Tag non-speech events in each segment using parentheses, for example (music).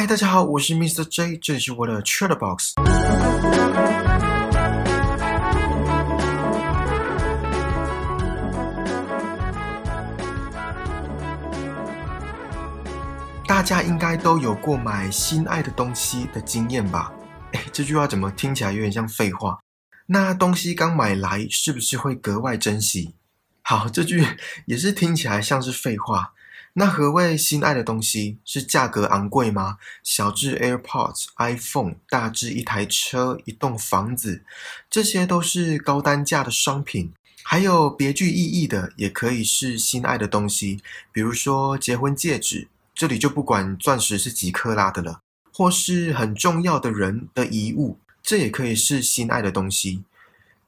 嗨，大家好，我是 Mr. J，这里是我的 Chat Box。大家应该都有过买心爱的东西的经验吧？(laughs) 哎，这句话怎么听起来有点像废话？那东西刚买来，是不是会格外珍惜？好，这句 (laughs) 也是听起来像是废话。那何谓心爱的东西？是价格昂贵吗？小至 AirPods、iPhone，大至一台车、一栋房子，这些都是高单价的商品。还有别具意义的，也可以是心爱的东西，比如说结婚戒指。这里就不管钻石是几克拉的了，或是很重要的人的遗物，这也可以是心爱的东西。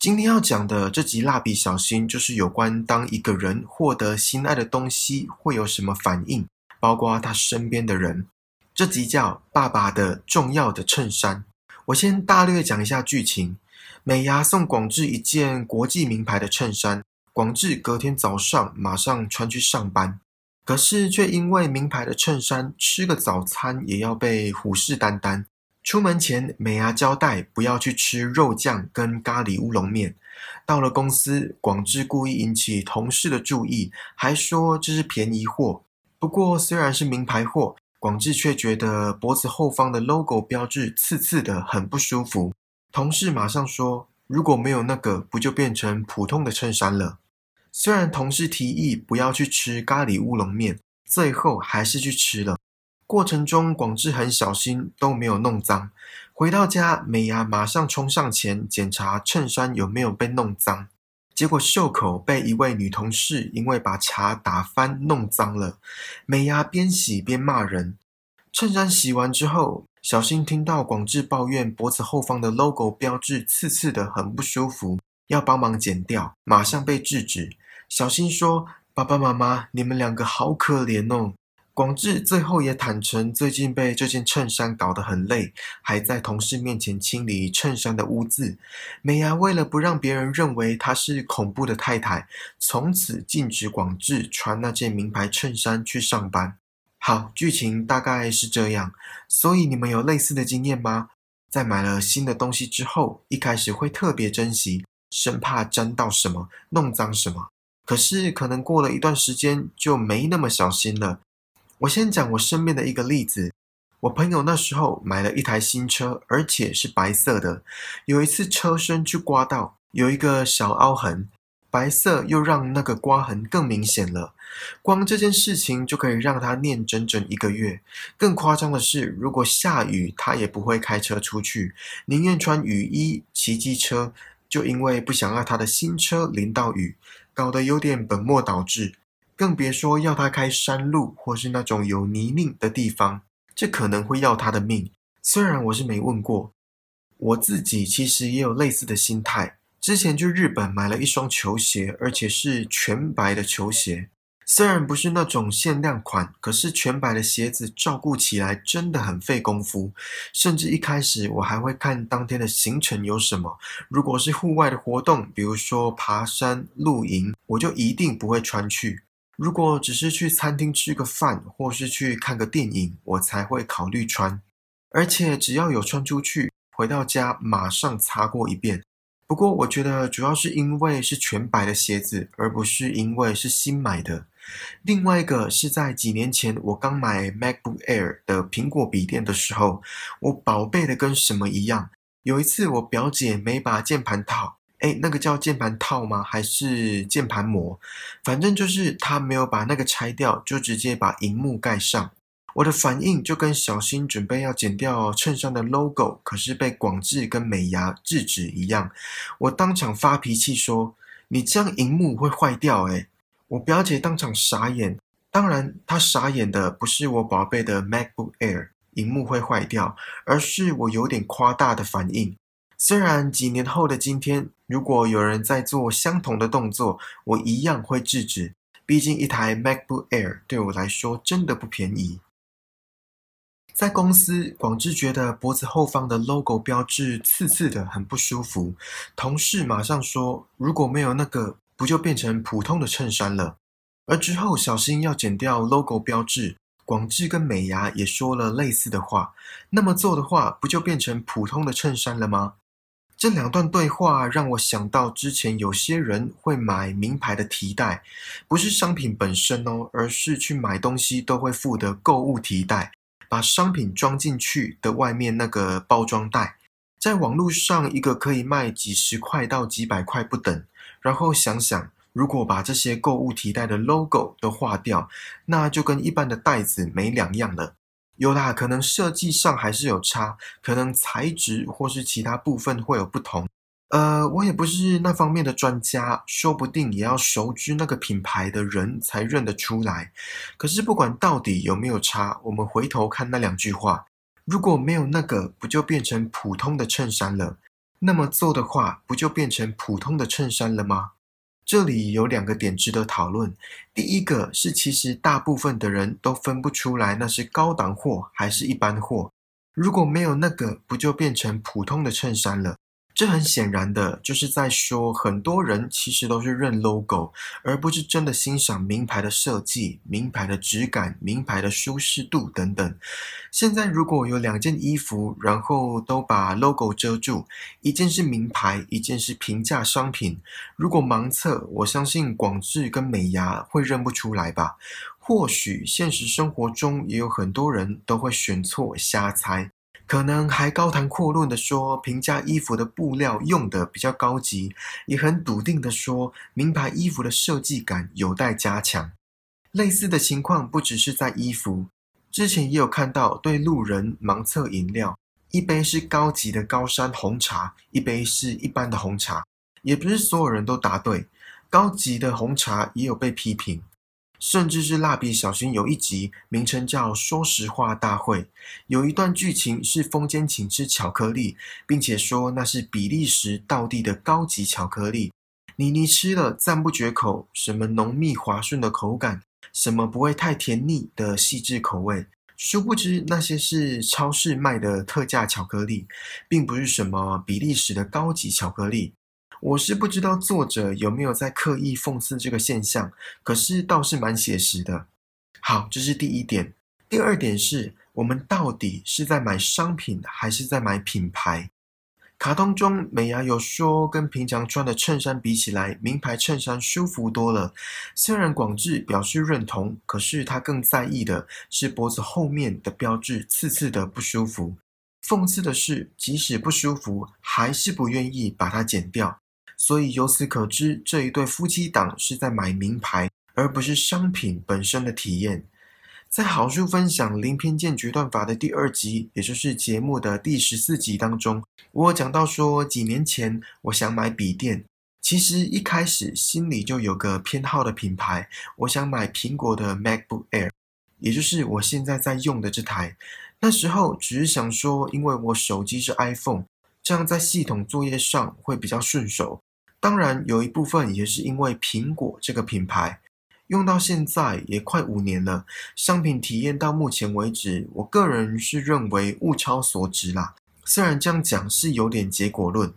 今天要讲的这集蜡笔小新，就是有关当一个人获得心爱的东西会有什么反应，包括他身边的人。这集叫《爸爸的重要的衬衫》。我先大略讲一下剧情：美伢送广志一件国际名牌的衬衫，广志隔天早上马上穿去上班。可是却因为名牌的衬衫，吃个早餐也要被虎视眈眈。出门前，美伢交代不要去吃肉酱跟咖喱乌龙面。到了公司，广志故意引起同事的注意，还说这是便宜货。不过虽然是名牌货，广志却觉得脖子后方的 logo 标志刺刺的，很不舒服。同事马上说：“如果没有那个，不就变成普通的衬衫了？”虽然同事提议不要去吃咖喱乌龙面，最后还是去吃了。过程中，广志很小心，都没有弄脏。回到家，美伢马上冲上前检查衬衫有没有被弄脏，结果袖口被一位女同事因为把茶打翻弄脏了。美伢边洗边骂人。衬衫洗完之后，小新听到广志抱怨脖子后方的 logo 标志刺刺的，很不舒服。要帮忙剪掉，马上被制止。小新说：“爸爸妈妈，你们两个好可怜哦。”广志最后也坦诚，最近被这件衬衫搞得很累，还在同事面前清理衬衫的污渍。美伢为了不让别人认为她是恐怖的太太，从此禁止广志穿那件名牌衬衫去上班。好，剧情大概是这样。所以你们有类似的经验吗？在买了新的东西之后，一开始会特别珍惜。生怕沾到什么，弄脏什么。可是可能过了一段时间，就没那么小心了。我先讲我身边的一个例子。我朋友那时候买了一台新车，而且是白色的。有一次车身去刮到，有一个小凹痕，白色又让那个刮痕更明显了。光这件事情就可以让他念整整一个月。更夸张的是，如果下雨，他也不会开车出去，宁愿穿雨衣骑机车。就因为不想让他的新车淋到雨，搞得有点本末倒置，更别说要他开山路或是那种有泥泞的地方，这可能会要他的命。虽然我是没问过，我自己其实也有类似的心态。之前去日本买了一双球鞋，而且是全白的球鞋。虽然不是那种限量款，可是全白的鞋子照顾起来真的很费功夫。甚至一开始我还会看当天的行程有什么。如果是户外的活动，比如说爬山、露营，我就一定不会穿去。如果只是去餐厅吃个饭，或是去看个电影，我才会考虑穿。而且只要有穿出去，回到家马上擦过一遍。不过我觉得主要是因为是全白的鞋子，而不是因为是新买的。另外一个是在几年前，我刚买 MacBook Air 的苹果笔电的时候，我宝贝的跟什么一样。有一次我表姐没把键盘套，哎，那个叫键盘套吗？还是键盘膜？反正就是他没有把那个拆掉，就直接把荧幕盖上。我的反应就跟小新准备要剪掉衬衫的 logo，可是被广志跟美牙制止一样。我当场发脾气说：“你这样荧幕会坏掉！”哎。我表姐当场傻眼，当然，她傻眼的不是我宝贝的 MacBook Air 荧幕会坏掉，而是我有点夸大的反应。虽然几年后的今天，如果有人在做相同的动作，我一样会制止。毕竟一台 MacBook Air 对我来说真的不便宜。在公司，广志觉得脖子后方的 logo 标志刺刺的，很不舒服。同事马上说，如果没有那个。不就变成普通的衬衫了？而之后小新要剪掉 logo 标志，广志跟美牙也说了类似的话，那么做的话，不就变成普通的衬衫了吗？这两段对话让我想到，之前有些人会买名牌的提袋，不是商品本身哦，而是去买东西都会附的购物提袋，把商品装进去的外面那个包装袋，在网络上一个可以卖几十块到几百块不等。然后想想，如果把这些购物提袋的 logo 都划掉，那就跟一般的袋子没两样了。有啦，可能设计上还是有差，可能材质或是其他部分会有不同。呃，我也不是那方面的专家，说不定也要熟知那个品牌的人才认得出来。可是不管到底有没有差，我们回头看那两句话，如果没有那个，不就变成普通的衬衫了？那么做的话，不就变成普通的衬衫了吗？这里有两个点值得讨论。第一个是，其实大部分的人都分不出来那是高档货还是一般货。如果没有那个，不就变成普通的衬衫了？这很显然的就是在说，很多人其实都是认 logo，而不是真的欣赏名牌的设计、名牌的质感、名牌的舒适度等等。现在如果有两件衣服，然后都把 logo 遮住，一件是名牌，一件是平价商品，如果盲测，我相信广智跟美牙会认不出来吧？或许现实生活中也有很多人都会选错、瞎猜。可能还高谈阔论的说，平价衣服的布料用的比较高级，也很笃定的说，名牌衣服的设计感有待加强。类似的情况不只是在衣服，之前也有看到对路人盲测饮料，一杯是高级的高山红茶，一杯是一般的红茶，也不是所有人都答对，高级的红茶也有被批评。甚至是蜡笔小新有一集名称叫“说实话大会”，有一段剧情是风间请吃巧克力，并且说那是比利时道地的高级巧克力。妮妮吃了赞不绝口，什么浓密滑顺的口感，什么不会太甜腻的细致口味。殊不知那些是超市卖的特价巧克力，并不是什么比利时的高级巧克力。我是不知道作者有没有在刻意讽刺这个现象，可是倒是蛮写实的。好，这是第一点。第二点是我们到底是在买商品还是在买品牌？卡通中美伢有说，跟平常穿的衬衫比起来，名牌衬衫舒服多了。虽然广志表示认同，可是他更在意的是脖子后面的标志刺刺的不舒服。讽刺的是，即使不舒服，还是不愿意把它剪掉。所以由此可知，这一对夫妻档是在买名牌，而不是商品本身的体验。在好书分享零偏见决断法的第二集，也就是节目的第十四集当中，我讲到说，几年前我想买笔电，其实一开始心里就有个偏好的品牌，我想买苹果的 MacBook Air，也就是我现在在用的这台。那时候只是想说，因为我手机是 iPhone，这样在系统作业上会比较顺手。当然，有一部分也是因为苹果这个品牌，用到现在也快五年了，商品体验到目前为止，我个人是认为物超所值啦。虽然这样讲是有点结果论。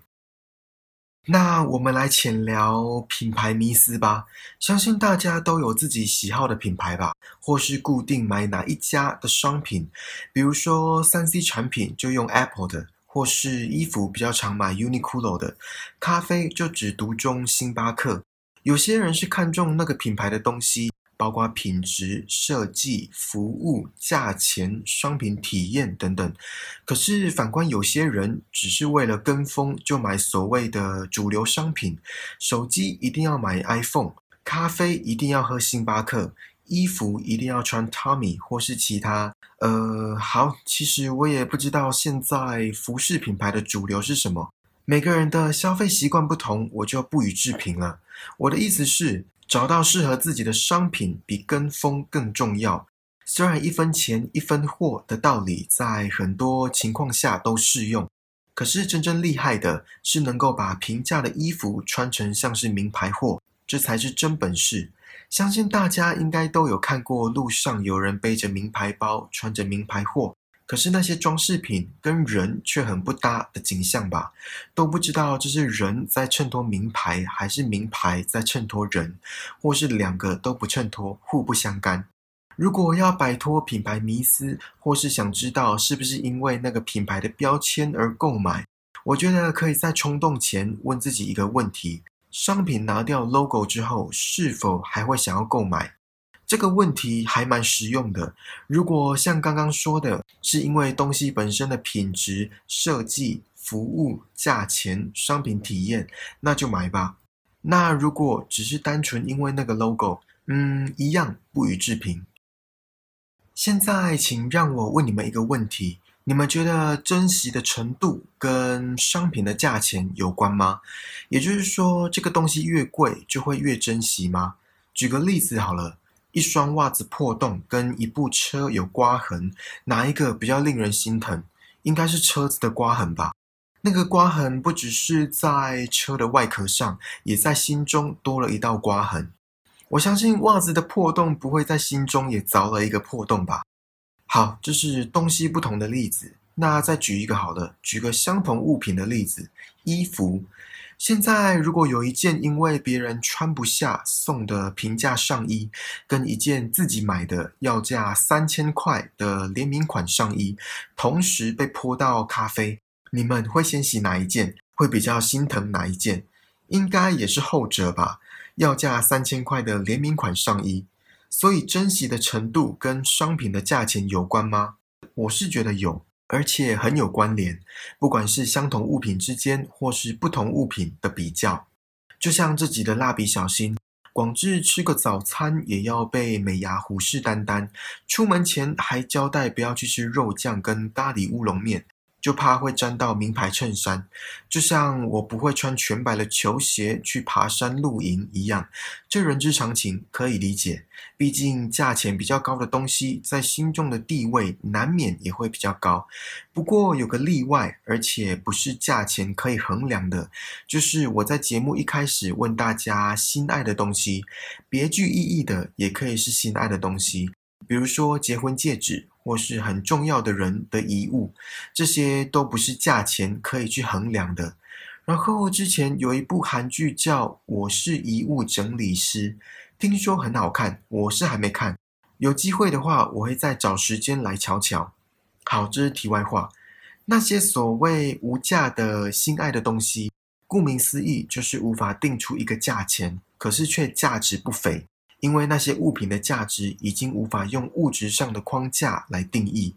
那我们来浅聊品牌迷思吧。相信大家都有自己喜好的品牌吧，或是固定买哪一家的商品，比如说三 C 产品就用 Apple 的。或是衣服比较常买 Uniqlo 的，咖啡就只独钟星巴克。有些人是看中那个品牌的东西，包括品质、设计、服务、价钱、商品体验等等。可是反观有些人，只是为了跟风就买所谓的主流商品，手机一定要买 iPhone，咖啡一定要喝星巴克。衣服一定要穿 Tommy 或是其他，呃，好，其实我也不知道现在服饰品牌的主流是什么。每个人的消费习惯不同，我就不予置评了。我的意思是，找到适合自己的商品比跟风更重要。虽然一分钱一分货的道理在很多情况下都适用，可是真正厉害的是能够把平价的衣服穿成像是名牌货，这才是真本事。相信大家应该都有看过路上有人背着名牌包，穿着名牌货，可是那些装饰品跟人却很不搭的景象吧？都不知道这是人在衬托名牌，还是名牌在衬托人，或是两个都不衬托，互不相干。如果要摆脱品牌迷思，或是想知道是不是因为那个品牌的标签而购买，我觉得可以在冲动前问自己一个问题：商品拿掉 logo 之后，是否还会想要购买？这个问题还蛮实用的。如果像刚刚说的，是因为东西本身的品质、设计、服务、价钱、商品体验，那就买吧。那如果只是单纯因为那个 logo，嗯，一样不予置评。现在，请让我问你们一个问题：你们觉得珍惜的程度跟商品的价钱有关吗？也就是说，这个东西越贵就会越珍惜吗？举个例子好了，一双袜子破洞跟一部车有刮痕，哪一个比较令人心疼？应该是车子的刮痕吧。那个刮痕不只是在车的外壳上，也在心中多了一道刮痕。我相信袜子的破洞不会在心中也凿了一个破洞吧？好，这是东西不同的例子。那再举一个好的，举个相同物品的例子，衣服。现在如果有一件因为别人穿不下送的平价上衣，跟一件自己买的要价三千块的联名款上衣，同时被泼到咖啡，你们会先洗哪一件？会比较心疼哪一件？应该也是后者吧。要价三千块的联名款上衣，所以珍惜的程度跟商品的价钱有关吗？我是觉得有，而且很有关联。不管是相同物品之间，或是不同物品的比较，就像这集的蜡笔小新，广志吃个早餐也要被美牙虎视眈眈，出门前还交代不要去吃肉酱跟咖喱乌龙面。就怕会沾到名牌衬衫，就像我不会穿全白的球鞋去爬山露营一样，这人之常情，可以理解。毕竟价钱比较高的东西，在心中的地位难免也会比较高。不过有个例外，而且不是价钱可以衡量的，就是我在节目一开始问大家心爱的东西，别具意义的也可以是心爱的东西，比如说结婚戒指。或是很重要的人的遗物，这些都不是价钱可以去衡量的。然后之前有一部韩剧叫《我是遗物整理师》，听说很好看，我是还没看。有机会的话，我会再找时间来瞧瞧。好，这是题外话。那些所谓无价的心爱的东西，顾名思义，就是无法定出一个价钱，可是却价值不菲。因为那些物品的价值已经无法用物质上的框架来定义。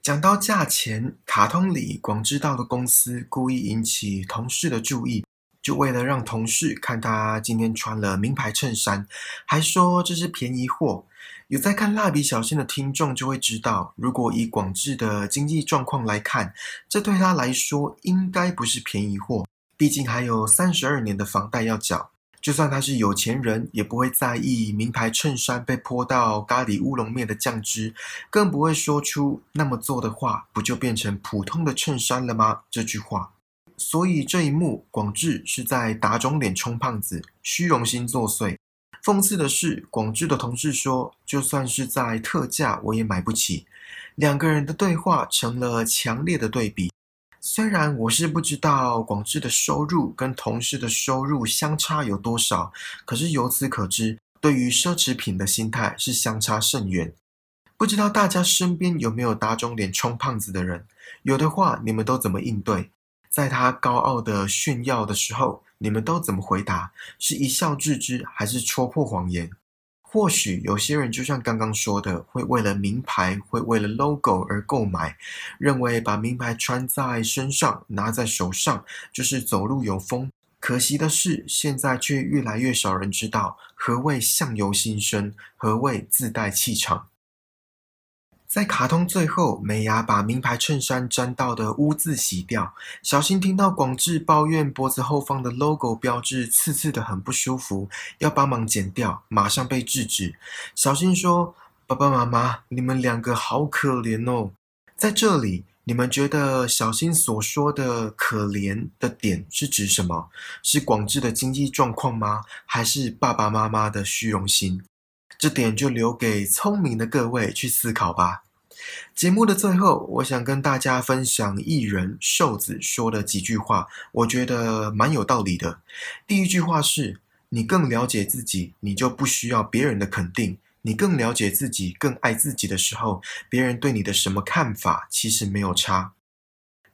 讲到价钱，卡通里广知道的公司故意引起同事的注意，就为了让同事看他今天穿了名牌衬衫，还说这是便宜货。有在看蜡笔小新的听众就会知道，如果以广志的经济状况来看，这对他来说应该不是便宜货，毕竟还有三十二年的房贷要缴。就算他是有钱人，也不会在意名牌衬衫被泼到咖喱乌龙面的酱汁，更不会说出“那么做的话，不就变成普通的衬衫了吗？”这句话。所以这一幕，广志是在打肿脸充胖子，虚荣心作祟。讽刺的是，广志的同事说：“就算是在特价，我也买不起。”两个人的对话成了强烈的对比。虽然我是不知道广志的收入跟同事的收入相差有多少，可是由此可知，对于奢侈品的心态是相差甚远。不知道大家身边有没有打肿脸充胖子的人？有的话，你们都怎么应对？在他高傲的炫耀的时候，你们都怎么回答？是一笑置之，还是戳破谎言？或许有些人就像刚刚说的，会为了名牌，会为了 logo 而购买，认为把名牌穿在身上、拿在手上就是走路有风。可惜的是，现在却越来越少人知道何谓相由心生，何谓自带气场。在卡通最后，美伢把名牌衬衫沾到的污渍洗掉。小新听到广志抱怨脖子后方的 logo 标志刺刺的很不舒服，要帮忙剪掉，马上被制止。小新说：“爸爸妈妈，你们两个好可怜哦。”在这里，你们觉得小新所说的可怜的点是指什么？是广志的经济状况吗？还是爸爸妈妈的虚荣心？这点就留给聪明的各位去思考吧。节目的最后，我想跟大家分享艺人瘦子说的几句话，我觉得蛮有道理的。第一句话是：你更了解自己，你就不需要别人的肯定，你更了解自己、更爱自己的时候，别人对你的什么看法其实没有差。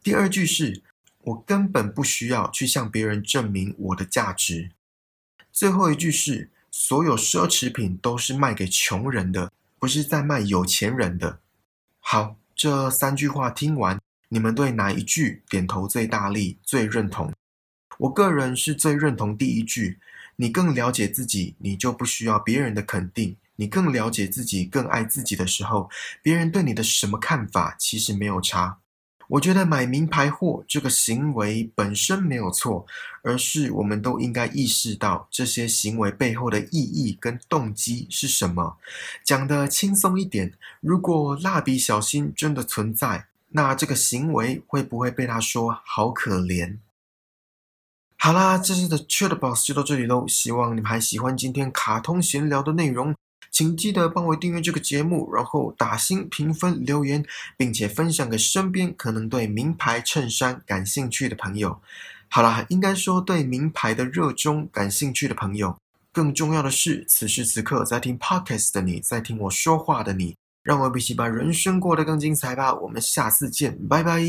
第二句是我根本不需要去向别人证明我的价值。最后一句是所有奢侈品都是卖给穷人的，不是在卖有钱人的。好，这三句话听完，你们对哪一句点头最大力、最认同？我个人是最认同第一句。你更了解自己，你就不需要别人的肯定。你更了解自己，更爱自己的时候，别人对你的什么看法其实没有差。我觉得买名牌货这个行为本身没有错，而是我们都应该意识到这些行为背后的意义跟动机是什么。讲的轻松一点，如果蜡笔小新真的存在，那这个行为会不会被他说好可怜？好啦，这次的 Chat Box 就到这里喽。希望你们还喜欢今天卡通闲聊的内容，请记得帮我订阅这个节目，然后打星评分留言，并且分享给身边可能对名牌衬衫感兴趣的朋友。好啦，应该说对名牌的热衷感兴趣的朋友。更重要的是，此时此刻在听 Podcast 的你，在听我说话的你，让我们一起把人生过得更精彩吧。我们下次见，拜拜。